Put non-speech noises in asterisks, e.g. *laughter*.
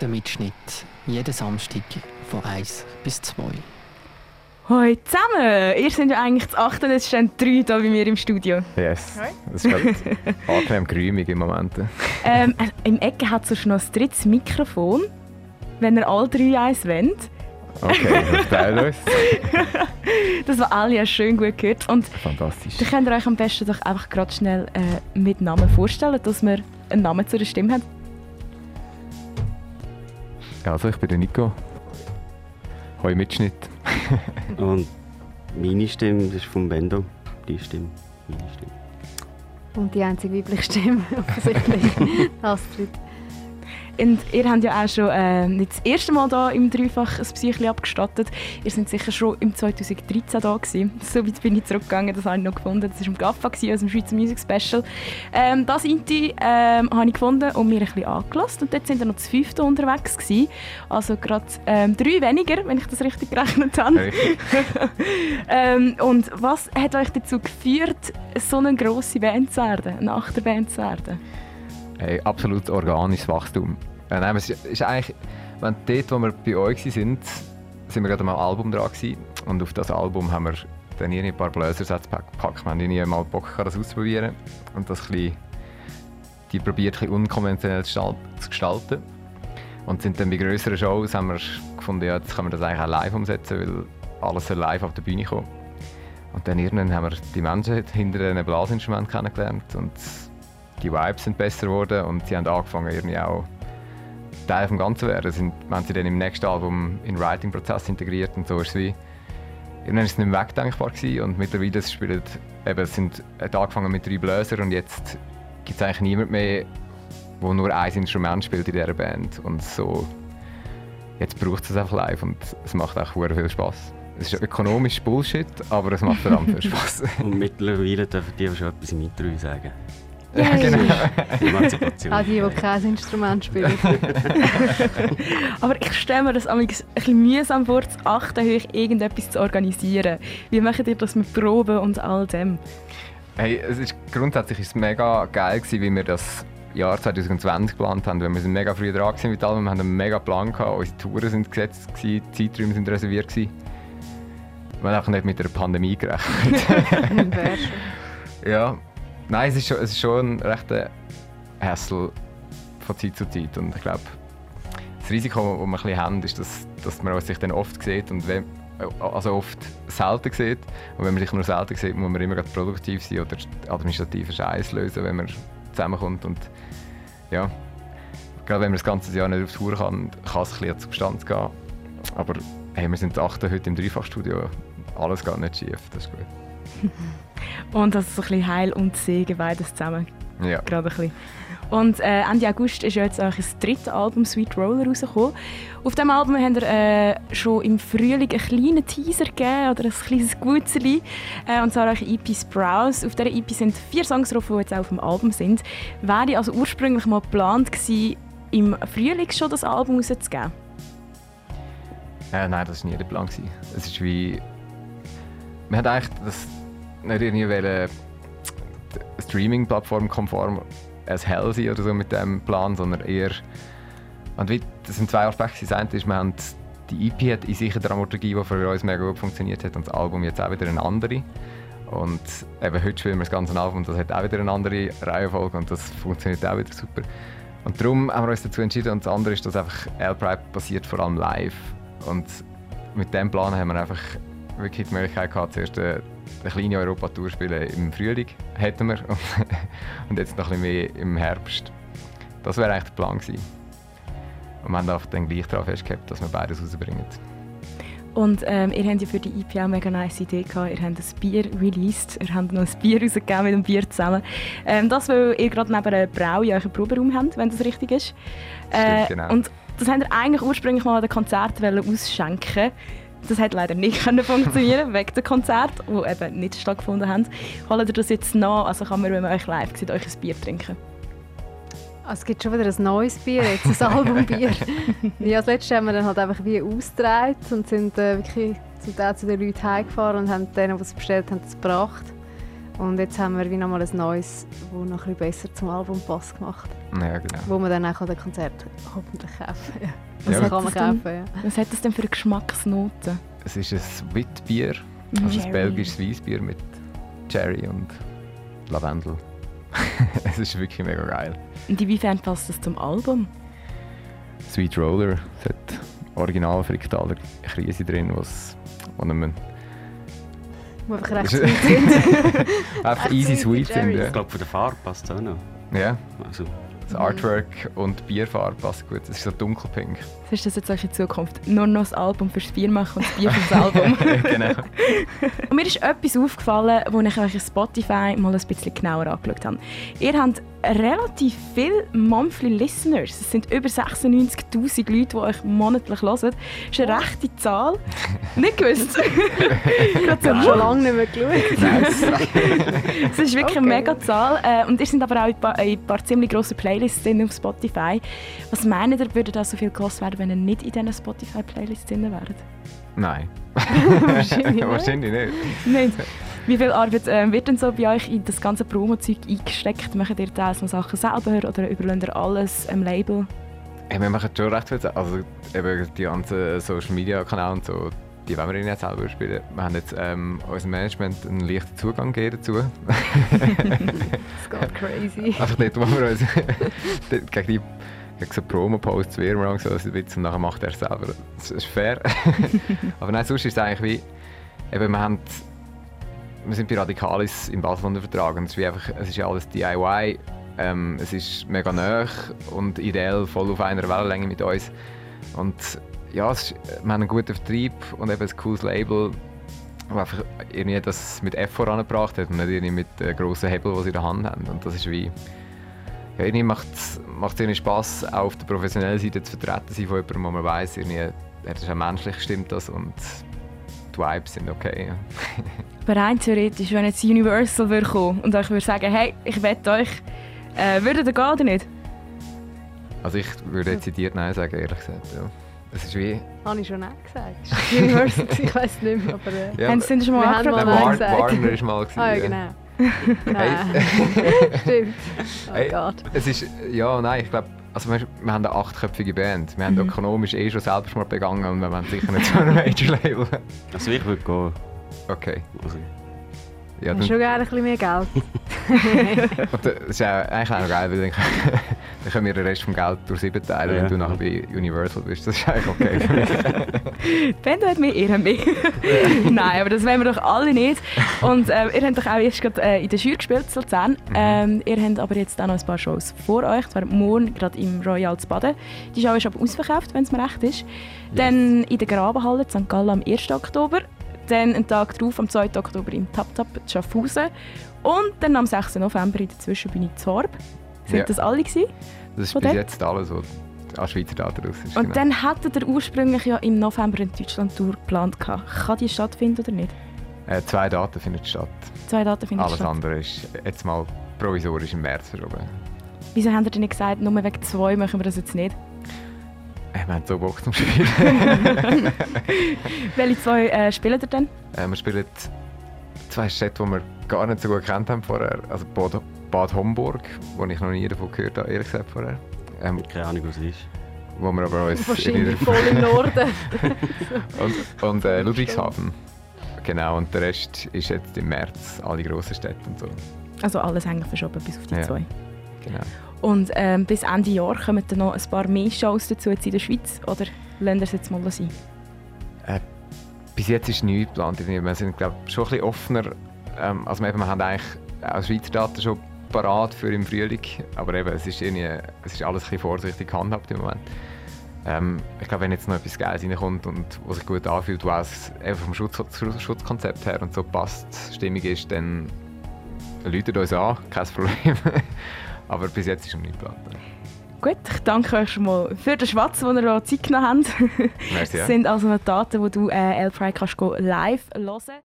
Der Mitschnitt. Jeden Samstag von 1 bis 2. Hoi zusammen! Ihr seid ja eigentlich 8. und jetzt stehen drei hier bei mir im Studio. Yes. Das ist gerade *laughs* angenehm grümig im Moment. Ähm, äh, Im Ecke hat es noch ein drittes Mikrofon, wenn ihr alle drei eins wollt. Okay, *laughs* das teilt uns. Das war alle ja schön gut gehört. Und Fantastisch. dann könnt ihr euch am besten doch einfach gerade schnell äh, mit Namen vorstellen, dass wir einen Namen zu der Stimme haben. Also, ich bin der Nico. Hoi Mitschnitt. *laughs* Und meine Stimme das ist vom Bendo. Die Stimme. Meine Stimme. Und die einzige weibliche Stimme, *laughs* offensichtlich. *laughs* Astrid. Und ihr habt ja auch schon äh, nicht das erste Mal hier im Dreifach ein Psychli abgestattet. Ihr seid sicher schon im 2013 da gewesen. So weit bin ich zurückgegangen, das habe ich noch gefunden. Das war im GAFA, aus dem Schweizer Music Special. Ähm, das Inti ähm, habe ich gefunden und mir ein bisschen angelassen. Und dort sind wir noch das fünfte unterwegs gewesen. Also gerade ähm, drei weniger, wenn ich das richtig gerechnet habe. Richtig. *laughs* ähm, und was hat euch dazu geführt, so eine grosse Band zu werden, eine Achterband zu werden? Hey, absolut organisches Wachstum. Äh, nein, es ist, eigentlich, wenn dort, wo wir bei euch waren, sind wir gerade am Album dran gewesen. Und auf das Album haben wir dann hier ein paar Bläsersätze gepackt. Wir haben nie mal Bock gehabt, das auszuprobieren. Und das bisschen, die probiert, ein unkonventionell zu gestal- zu gestalten. Und sind dann bei grösseren Shows haben wir gefunden, ja, jetzt können wir das eigentlich auch live umsetzen, weil alles live auf die Bühne kommen. Und dann irgendwann haben wir die Menschen hinter diesen Blasinstrumenten kennengelernt und die Vibes sind besser geworden und sie haben angefangen irgendwie auch Teil vom Ganzen zu werden. Sind, haben sie dann im nächsten Album in den Writing-Prozess integriert und so ist es wie irgendwann ist es nicht mehr wegdenkbar gewesen und mittlerweile spielen eben, es sind hat angefangen mit drei Bläsern und jetzt gibt es eigentlich niemand mehr, der nur ein Instrument spielt in dieser Band und so jetzt braucht es einfach live und es macht auch viel Spaß. Es ist ökonomisch Bullshit, aber es macht verdammt viel *laughs* Spaß. Und mittlerweile dürfen die schon etwas im Intro sagen. Ja, genau. Emanzipation. Auch die, die kein Instrument spielen. *laughs* Aber ich stelle mir das ein bisschen mühsam vor, zu achten, euch irgendetwas zu organisieren. Wie macht ihr das mit Proben und all dem? Hey, es ist, grundsätzlich ist es mega geil gewesen, wie wir das Jahr 2020 geplant haben. weil Wir sind mega früh dran gewesen mit allem, wir haben einen mega Plan gehabt, unsere Touren sind gesetzt gewesen, die Zeiträume sind reserviert gewesen. Wir haben einfach nicht mit der Pandemie gerechnet. *laughs* Ja, nein, es ist schon, es ist schon ein rechter Hassel von Zeit zu Zeit und ich glaube, das Risiko, das wir ein bisschen haben, ist, dass, dass man sich dann oft sieht und wenn, also oft selten sieht. Und wenn man sich nur selten sieht, muss man immer produktiv sein oder administrativen Scheiß lösen, wenn man zusammenkommt. Und ja, gerade wenn man das ganze Jahr nicht auf Tour kann, kann es ein bisschen die Substanz gehen. Aber hey, wir sind die Achte heute im Dreifachstudio. Alles geht nicht schief, das ist gut. *laughs* Und das ist so ein bisschen Heil und Segen, beides zusammen. Ja. Gerade ein bisschen. Und äh, Ende August ist ja jetzt auch das dritte Album Sweet Roller rausgekommen. Auf diesem Album habt ihr äh, schon im Frühling einen kleinen Teaser gegeben oder ein kleines Gutzerli. Äh, und zwar eure EP Sprouse. Auf dieser EP sind vier Songs drauf, die jetzt auch auf dem Album sind. Wäre also ursprünglich mal geplant gewesen, im Frühling schon das Album rauszugeben? Äh, nein, das war nie der Plan. Es ist wie. Wir haben eigentlich das nicht irgendwie die Streaming-Plattform konform as hell sein oder so mit dem Plan, sondern eher. Und wie, das sind zwei Aspekte. Das eine ist, wir haben die EP hat in sich eine Dramaturgie, die für uns mega gut funktioniert hat, und das Album jetzt auch wieder eine andere. Und eben heute spielen wir das ganze Album das hat auch wieder eine andere Reihenfolge und das funktioniert auch wieder super. Und darum haben wir uns dazu entschieden. Und das andere ist, dass einfach L-Pride passiert vor allem live. Und mit diesem Plan haben wir einfach wirklich die Möglichkeit gehabt, zuerst eine, eine kleine Europatour spielen im Frühling, hätten wir. *laughs* Und jetzt noch ein bisschen mehr im Herbst. Das wäre eigentlich der Plan gewesen. Und wir haben dann gleich darauf festgehalten, dass wir beides rausbringen. Und ähm, ihr habt ja für die auch eine mega nice Idee gehabt. Ihr habt ein Bier released. Ihr habt noch ein Bier rausgegeben mit dem Bier zusammen. Ähm, das, weil ihr gerade neben einer Brau in euren Proberaum habt, wenn das richtig ist. Stimmt, genau. Und das habt ihr eigentlich ursprünglich mal an den Konzert wollen ausschenken das hat leider nicht *laughs* können funktionieren wegen der Konzert, die eben nicht stattgefunden haben. Holt ihr das jetzt nach? Also kann man, wenn man euch live sieht, euch ein Bier trinken? Ah, Es gibt schon wieder ein neues Bier, jetzt ein Albumbier. *laughs* ja, das letzte haben wir dann halt einfach wie ausgetragen und sind äh, wirklich zum Teil zu den Leuten heimgefahren und haben denen, die es bestellt haben, es gebracht. Und jetzt haben wir wie nochmal ein neues, das noch ein bisschen besser zum Album passt gemacht. Ja, genau. Wo man dann auch an den Konzert hoffentlich kaufen kann. Ja. Ja, Das aber- kann man kaufen, ja. Was hat das denn für Geschmacksnoten? Es ist ein Witbier, Mhm. also ein Cherry. belgisches Weissbier mit Cherry und Lavendel. *laughs* es ist wirklich mega geil. Und inwiefern passt das zum Album? Sweet Roller, es hat original Fricktaler Krise drin, was man Wo einfach *laughs* recht Ist- sweet sind. einfach easy sweet sind. Ja. Ich glaube, von der Farbe passt es auch noch. ja, Also, das Artwork und die Bierfarbe passt gut. Es ist so dunkelpink. Was ist das jetzt euch in Zukunft? Nur noch das Album fürs Bier machen und das Bier fürs Album? *laughs* genau. Und mir ist etwas aufgefallen, als ich euch auf Spotify mal ein bisschen genauer angeschaut habe. Ihr habt relativ viele Monthly Listeners. Es sind über 96'000 Leute, die euch monatlich hören. Das ist eine rechte Zahl. *laughs* Nicht gewusst. Ich habe schon lange nicht mehr geschaut. *laughs* Es ist wirklich eine Okay. mega Zahl. Äh, und ihr sind aber auch in ein paar, ziemlich grosse Playlists drin auf Spotify. Was meint ihr, würde da so viel gehört werden, wenn ihr nicht in diesen Spotify-Playlists drin wärt? Nein. *laughs* Wahrscheinlich. Wahrscheinlich nicht. Nicht. Wie viel Arbeit äh, wird denn so bei euch in das ganze Promo-Zeug eingesteckt? Macht ihr teils noch Sachen selber oder überlasst ihr alles am Label? Hey, wir machen schon recht viel. Also eben die ganzen Social Media Kanäle und so, die wollen wir nicht selber spielen. Wir haben jetzt ähm, unserem Management einen leichten Zugang gegeben dazu. *laughs* Es geht crazy. Einfach dort, wo wir uns *laughs* gegen die gegen so Promo-Posts wehren wir so ein bisschen und nachher macht er es selber. Das ist fair. *laughs* Aber nein, sonst ist es eigentlich wie, eben, wir, haben, wir sind bei Radikalis im Basel unter Vertrag und es ist, einfach, es ist alles DIY. Ähm, es ist mega nah und ideell voll auf einer Wellenlänge mit uns. Und ja, ist, wir haben einen guten Vertrieb und eben ein cooles Label, das einfach irgendwie das mit F vorangebracht hat und nicht irgendwie mit äh, grossen Hebel, die sie in der Hand haben. Und das ist wie... Ja, irgendwie macht es irgendwie Spass, auch auf der professionellen Seite zu vertreten sein von jemandem, wo man weiss, irgendwie, das ist auch menschlich stimmt das und die Vibes sind okay. Aber rein theoretisch, wenn jetzt Universal würde kommen und euch würde sagen, hey, ich wette euch, äh, würdet ihr gehen oder nicht? Also ich würde dezidiert Nein sagen, ehrlich gesagt. Ja. Es ist wie... Habe ich schon Nein gesagt. Das *laughs* ist Universal, ich weiß nicht mehr, aber... Äh, Ja, Haben Sie schon mal wir haben angefragt? mal Nein, War. Warner ist mal gewesen, *laughs* ah ja. genau. Nein. *laughs* Stimmt. Oh Hey. Gott. Es ist, ja, nein, ich glaube, also wir, wir haben eine achtköpfige Band. Wir haben Mhm. ökonomisch eh schon Selbstmord begangen und wir haben sicher nicht so ein Major-Label. also ich würde gehen. Okay. Also, Ja, Ich dann, schon gerne ein bisschen mehr Geld. *laughs* und das ist ja eigentlich auch noch geil, weil dann, dann können wir den Rest vom Geld durch sieben teilen, Ja. wenn du nachher bei Universal bist. Das ist eigentlich okay mich. *laughs* Band hat ihr habt mehr. *laughs* Nein, aber das wollen wir doch alle nicht. Und äh, ihr habt doch auch erst gerade äh, in der Schür gespielt, in Luzern. Ähm, ihr habt aber jetzt auch noch ein paar Shows vor euch. Zwar morgen gerade im Royal zu Baden. Die Show ist aber ausverkauft, wenn es mir recht ist. Dann in der Grabenhalle in St. Gallen am 1. Oktober. Dann einen Tag darauf, am 2. Oktober im Tap Tap Schaffhausen. Und dann am 6. November in der Zwischenbühne in Zorb. Sind Ja. das alle gewesen? Das ist bis dort? jetzt alles, was an Schweizer Daten raus ist. Und genau. dann hättet ihr ursprünglich ja im November in Deutschland Tour geplant. gehabt. Kann die stattfinden oder nicht? äh, zwei Daten finden statt. Zwei Daten finden Alles statt. andere ist jetzt mal provisorisch im März verschoben. Wieso habt ihr denn nicht gesagt, nur wegen zwei machen wir das jetzt nicht? Äh, Wir haben so Bock zum Spielen. *laughs* Welche zwei äh, spielen ihr denn? äh, wir spielen zwei Städte, die wir gar nicht so gut kennt haben vorher. Also Bad, Bad Homburg, wo ich noch nie davon gehört habe, ehrlich gesagt vorher. Ähm, keine Ahnung, was es ist. wo wir aber uns Wahrscheinlich voll im Norden. *laughs* und, und äh, Ludwigshafen. Genau, und der Rest ist jetzt im März, alle grossen Städte und so. Also alles hängt verschoben bis auf die Ja. zwei. Genau. Und ähm, bis Ende Jahr kommen dann noch ein paar mehr Shows dazu jetzt in der Schweiz? Oder lasst ihr es jetzt mal sein? Bis jetzt ist nichts geplant. Wir sind glaub, schon ein bisschen offener. Ähm, also wir, eben, wir haben eigentlich auch Schweizer Daten schon parat für im Frühling. Aber eben, es ist, irgendwie, es ist alles ein bisschen vorsichtig gehandhabt im Moment. Ähm, ich glaube, wenn jetzt noch etwas Geiles reinkommt und was sich gut anfühlt, was einfach vom Schutz, Schutz- Schutzkonzept her und so passt, stimmig ist, dann läutet uns an, kein Problem. *laughs* Aber bis jetzt ist noch nichts geplant. Gut, ich danke euch schon mal für den Schwatz, den ihr Zeit genommen habt. Merci, ja. Das sind also noch Daten, die du äh, L-Pride kannst live hören